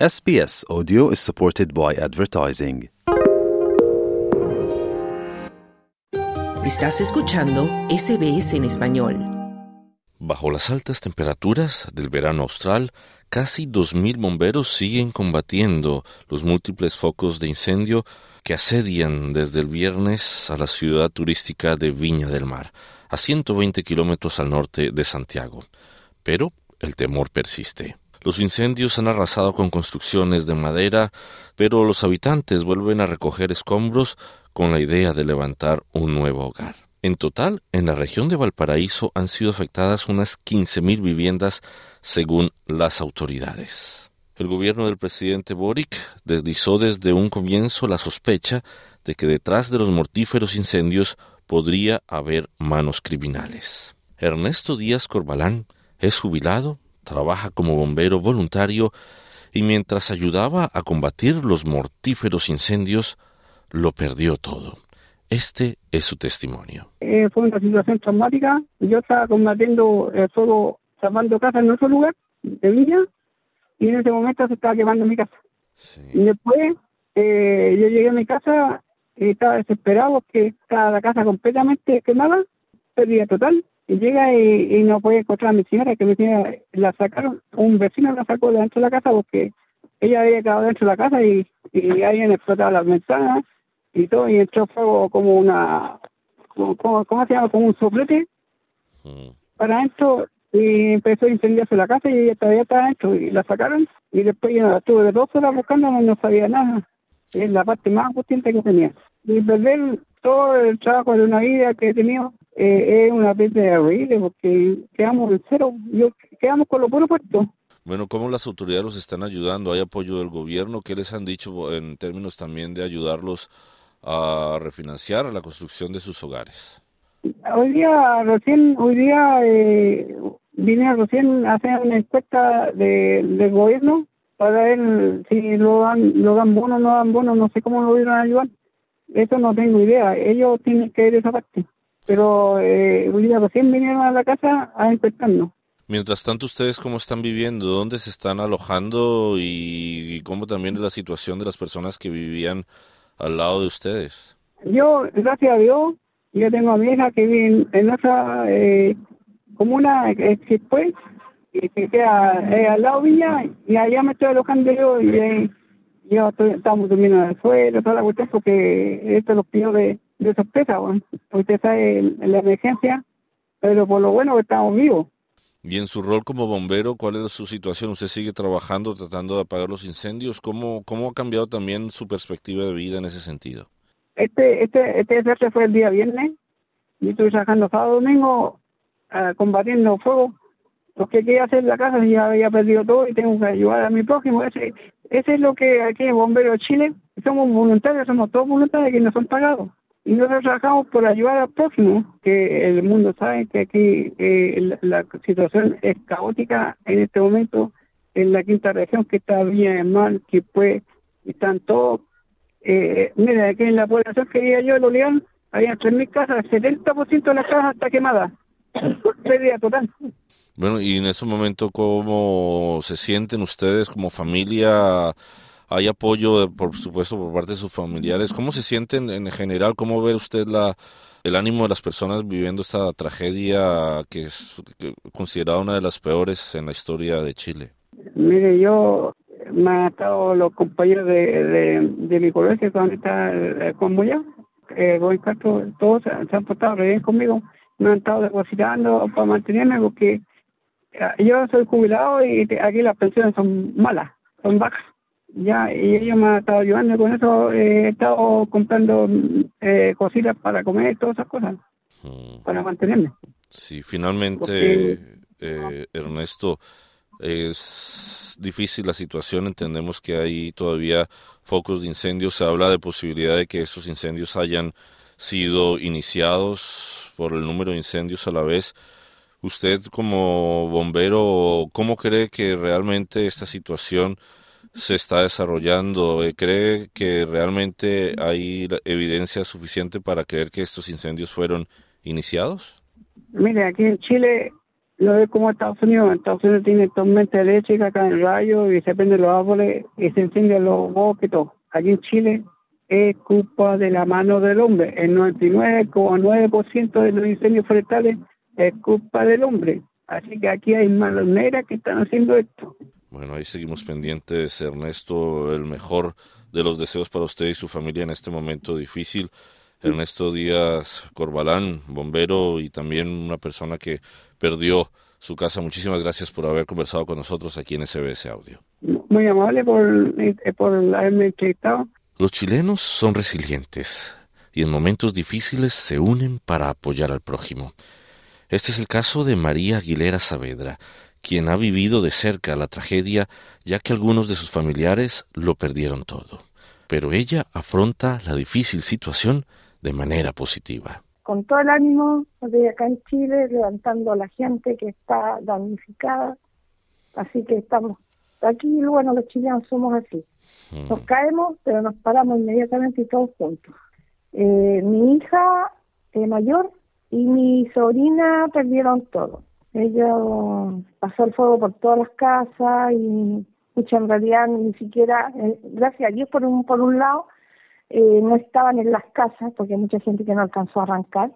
SBS Audio is supported by advertising. Estás escuchando SBS en español. Bajo las altas temperaturas del verano austral, casi 2.000 bomberos siguen combatiendo los múltiples focos de incendio que asedian desde el viernes a la ciudad turística de Viña del Mar, a 120 kilómetros al norte de Santiago. Pero el temor persiste. Los incendios han arrasado con construcciones de madera, pero los habitantes vuelven a recoger escombros con la idea de levantar un nuevo hogar. En total, en la región de Valparaíso han sido afectadas unas 15.000 viviendas según las autoridades. El gobierno del presidente Boric deslizó desde un comienzo la sospecha de que detrás de los mortíferos incendios podría haber manos criminales. Ernesto Díaz Corbalán es jubilado trabaja como bombero voluntario y mientras ayudaba a combatir los mortíferos incendios, lo perdió todo. Este es su testimonio. Eh, fue una situación traumática. Yo estaba combatiendo el fuego, salvando casa en otro lugar de Villa, y en ese momento se estaba quemando mi casa. Y después eh, yo llegué a mi casa y estaba desesperado porque estaba la casa completamente quemada, pérdida total y llega y, no puede encontrar a mi señora, que mi señora la sacaron, un vecino la sacó de dentro de la casa porque ella había quedado dentro de la casa y, y habían explotado las ventanas y todo, y entró fuego como una, como, ¿cómo se llama? Como un soplete mm. para adentro y empezó a incendiarse la casa y ella todavía estaba adentro y la sacaron y después yo estuve dos horas buscando y no sabía nada. Es la parte más potente que tenía. Y perder todo el trabajo de una vida que he tenido eh, es una pérdida horrible porque quedamos en cero, yo, quedamos con lo puro puesto. Bueno, ¿cómo las autoridades los están ayudando? ¿Hay apoyo del gobierno? ¿Qué les han dicho en términos también de ayudarlos a refinanciar la construcción de sus hogares? Hoy día, recién, hoy día eh, vine recién a hacer una encuesta de, del gobierno para ver si lo dan, lo dan bono o no dan bono, no sé cómo lo vieron a ayudar. Eso no tengo idea, ellos tienen que ver esa parte pero eh, día recién vinieron a la casa a inspectarnos. Mientras tanto, ¿ustedes cómo están viviendo? ¿Dónde se están alojando? Y, cómo también es la situación de las personas que vivían al lado de ustedes? Yo, gracias a Dios, yo tengo a mi hija que vive en, otra eh, comuna, eh, después, que queda eh, al lado mía, y allá me estoy alojando yo, y eh, yo estoy, estamos durmiendo en el suelo, toda la cuestión, porque esto lo pido de, de sorpresa, bueno. usted está en, la emergencia, pero por lo bueno que estamos vivos. Y en su rol como bombero, ¿cuál es su situación? ¿Usted sigue trabajando, tratando de apagar los incendios? ¿Cómo, cómo ha cambiado también su perspectiva de vida en ese sentido? Este este este desastre fue el día viernes. Yo estuve trabajando sábado domingo uh, combatiendo fuego porque quería hacer la casa ya había perdido todo y tengo que ayudar a mi prójimo. Ese, ese es lo que aquí en Bomberos Chile, somos voluntarios, somos todos voluntarios que no son pagados y nosotros trabajamos por ayudar al próximo, que el mundo sabe que aquí eh, la, situación es caótica en este momento en la quinta región que está bien mal, que pues están todos, eh, mira, aquí en la población que vivía yo, el Oleán, había 3.000 casas, el 70% de las casas está quemada, pérdida total. Bueno, y en ese momento, ¿cómo se sienten ustedes como familia? Hay apoyo, por supuesto, por parte de sus familiares. ¿Cómo se sienten en general? ¿Cómo ve usted la, el ánimo de las personas viviendo esta tragedia que es considerada una de las peores en la historia de Chile? Mire, yo me han estado los compañeros de, mi colegio cuando está eh, con eh, Castro, todos se han portado bien conmigo, me han estado depositando para mantenerme porque eh, yo soy jubilado y aquí las pensiones son malas, son bajas ya y ellos me han estado ayudando con eso he estado comprando eh, cositas para comer todas esas cosas mm. para mantenerme sí finalmente eh, Ernesto es difícil la situación entendemos que hay todavía focos de incendios se habla de posibilidad de que esos incendios hayan sido iniciados por el número de incendios a la vez usted como bombero cómo cree que realmente esta situación se está desarrollando? Eh, ¿Cree que realmente hay evidencia suficiente para creer que estos incendios fueron iniciados? Mire, aquí en Chile no es como Estados Unidos. Estados Unidos tiene tormenta eléctrica, acá en rayo y se prenden los árboles y se encienden los bosques. Todo. Aquí en Chile es culpa de la mano del hombre. El 99,9% de los incendios forestales es culpa del hombre. Así que aquí hay manos negras que están haciendo esto. Bueno, ahí seguimos pendientes, Ernesto. El mejor de los deseos para usted y su familia en este momento difícil. Ernesto Díaz Corbalán, bombero y también una persona que perdió su casa. Muchísimas gracias por haber conversado con nosotros aquí en SBS Audio. Muy amable por, eh, por haberme entrevistado. Los chilenos son resilientes y en momentos difíciles se unen para apoyar al prójimo. Este es el caso de María Aguilera Saavedra, quien ha vivido de cerca la tragedia ya que algunos de sus familiares lo perdieron todo. Pero ella afronta la difícil situación de manera positiva. Con todo el ánimo de acá en Chile, levantando a la gente que está damnificada. Así que estamos aquí, bueno, los chilenos somos así. Mm. Nos caemos, pero nos paramos inmediatamente y todos juntos. Eh, mi hija eh, mayor y mi sobrina perdieron todo. Ella pasó el fuego por todas las casas y mucha en realidad ni siquiera, eh, gracias a Dios por un, por un lado, eh, no estaban en las casas porque hay mucha gente que no alcanzó a arrancar.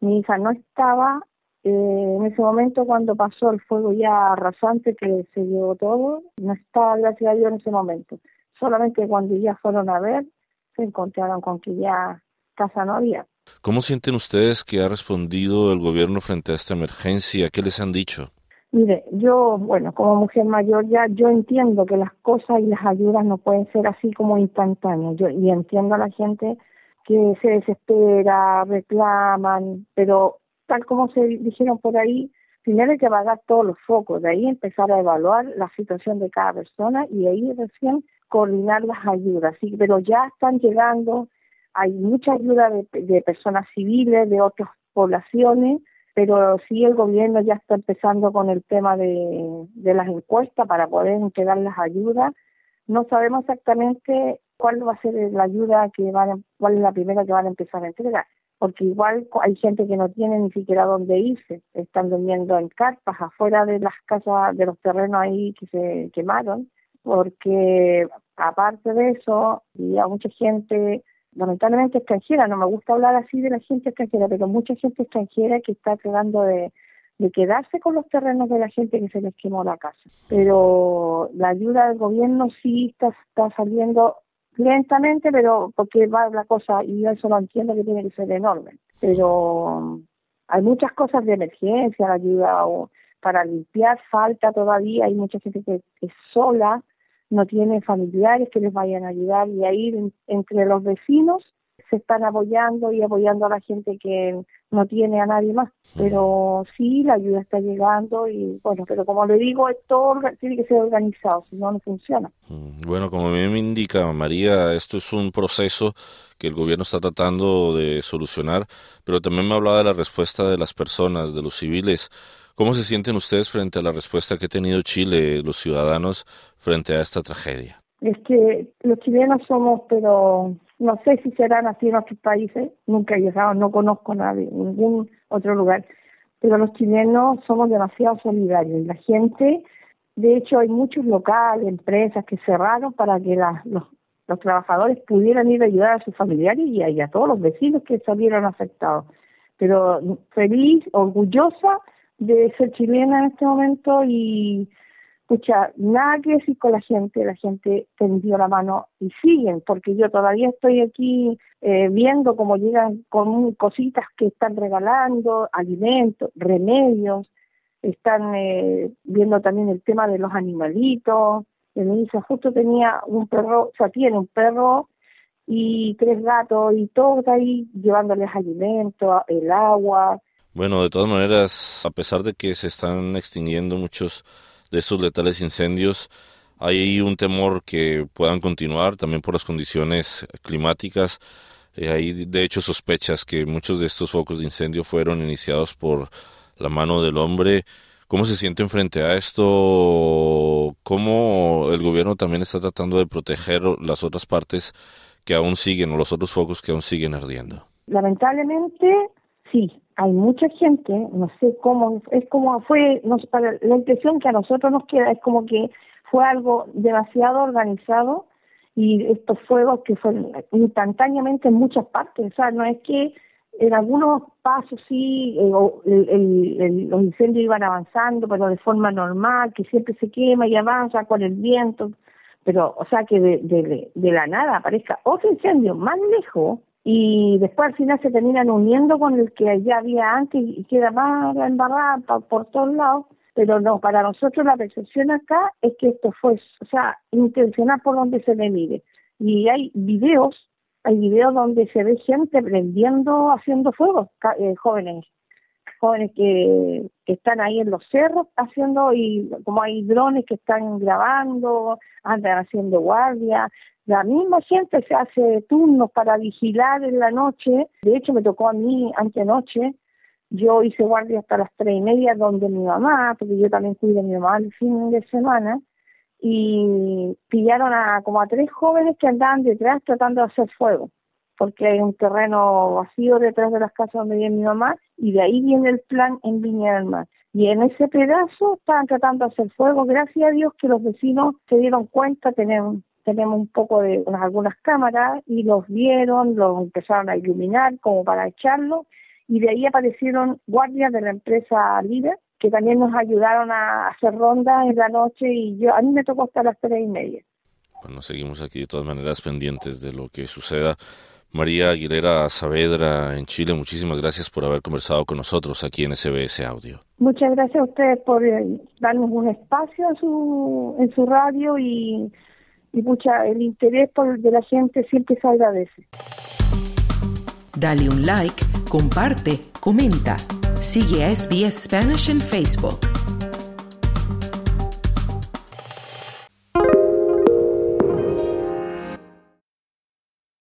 Mi hija no estaba eh, en ese momento cuando pasó el fuego ya arrasante que se llevó todo, no estaba gracias a Dios en ese momento. Solamente cuando ya fueron a ver, se encontraron con que ya casa no había. ¿Cómo sienten ustedes que ha respondido el gobierno frente a esta emergencia? ¿Qué les han dicho? Mire, yo, bueno, como mujer mayor ya, yo entiendo que las cosas y las ayudas no pueden ser así como instantáneas. Yo y entiendo a la gente que se desespera, reclaman, pero tal como se dijeron por ahí, primero hay que apagar todos los focos, de ahí empezar a evaluar la situación de cada persona y ahí recién coordinar las ayudas. Sí, pero ya están llegando hay mucha ayuda de, personas civiles, de otras poblaciones, pero sí el gobierno ya está empezando con el tema de, las encuestas para poder entregar las ayudas. No sabemos exactamente cuál va a ser la ayuda que van, cuál es la primera que van a empezar a entregar, porque igual hay gente que no tiene ni siquiera dónde irse, están durmiendo en carpas afuera de las casas, de los terrenos ahí que se quemaron, porque aparte de eso, había mucha gente lamentablemente extranjera, no me gusta hablar así de la gente extranjera, pero mucha gente extranjera que está tratando de, quedarse con los terrenos de la gente que se les quemó la casa. Pero la ayuda del gobierno sí está, está saliendo lentamente, pero porque va la cosa, y yo eso lo entiendo que tiene que ser enorme. Pero hay muchas cosas de emergencia, la ayuda o para limpiar falta todavía, hay mucha gente que es sola, no tienen familiares que les vayan a ayudar y ahí entre los vecinos se están apoyando y apoyando a la gente que no tiene a nadie más. Pero sí, la ayuda está llegando y bueno, pero como le digo, todo tiene que ser organizado, si no, no funciona. Mm, bueno, como me indica María, esto es un proceso que el gobierno está tratando de solucionar, pero también me hablaba de la respuesta de las personas, de los civiles. ¿Cómo se sienten ustedes frente a la respuesta que ha tenido Chile, los ciudadanos, frente a esta tragedia? Es que los chilenos somos, pero no sé si serán así en otros países, nunca he llegado, no conozco a nadie, ningún otro lugar, pero los chilenos somos demasiado solidarios la gente, de hecho hay muchos locales, empresas que cerraron para que los, los trabajadores pudieran ir a ayudar a sus familiares y a todos los vecinos que salieron afectados. Pero feliz, orgullosa de ser chilena en este momento y pucha, nada que decir con la gente, la gente tendió la mano y siguen, porque yo todavía estoy aquí eh, viendo cómo llegan con cositas que están regalando, alimentos, remedios, están eh, viendo también el tema de los animalitos. Me dice, justo tenía un perro, o sea, tiene un perro y tres gatos y todo ahí llevándoles alimentos, el agua, bueno, de todas maneras, a pesar de que se están extinguiendo muchos de esos letales incendios, hay un temor que puedan continuar también por las condiciones climáticas. Eh, hay de hecho sospechas que muchos de estos focos de incendio fueron iniciados por la mano del hombre. ¿Cómo se sienten frente a esto? ¿Cómo el gobierno también está tratando de proteger las otras partes que aún siguen o los otros focos que aún siguen ardiendo? Lamentablemente, sí, hay mucha gente, no sé cómo, es como fue, nos, para, la impresión que a nosotros nos queda es como que fue algo demasiado organizado y estos fuegos que fueron instantáneamente en muchas partes, o sea, no es que en algunos pasos sí eh, los incendios iban avanzando, pero de forma normal, que siempre se quema y avanza con el viento, pero o sea que de la nada aparezca otro incendio más lejos y después al final se terminan uniendo con el que ya había antes y queda más embarrada por todos lados. Pero no, para nosotros la percepción acá es que esto fue, o sea, intencional por donde se le mire. Y hay videos, hay videos donde se ve gente prendiendo, haciendo fuego, eh, jóvenes, jóvenes que, que están ahí en los cerros haciendo, y como hay drones que están grabando, andan haciendo guardia, la misma gente se hace turnos para vigilar en la noche. De hecho, me tocó a mí antenoche. Yo hice guardia hasta las tres y media donde mi mamá, porque yo también cuido a mi mamá el fin de semana, y pillaron a como a tres jóvenes que andaban detrás tratando de hacer fuego, porque hay un terreno vacío detrás de las casas donde vive mi mamá, y de ahí viene el plan en Viña del Mar. Y en ese pedazo estaban tratando de hacer fuego, gracias a Dios que los vecinos se dieron cuenta, tenían tenemos un poco de algunas cámaras y los vieron, los empezaron a iluminar como para echarlo y de ahí aparecieron guardias de la empresa líder que también nos ayudaron a hacer rondas en la noche y yo a mí me tocó hasta las tres y media. Bueno, seguimos aquí de todas maneras pendientes de lo que suceda. María Aguilera Saavedra en Chile, muchísimas gracias por haber conversado con nosotros aquí en SBS Audio. Muchas gracias a ustedes por eh, darnos un espacio en su, en su radio y y mucha, el interés por, de la gente siempre se agradece. Dale un like, comparte, comenta. Sigue a SBS Spanish en Facebook.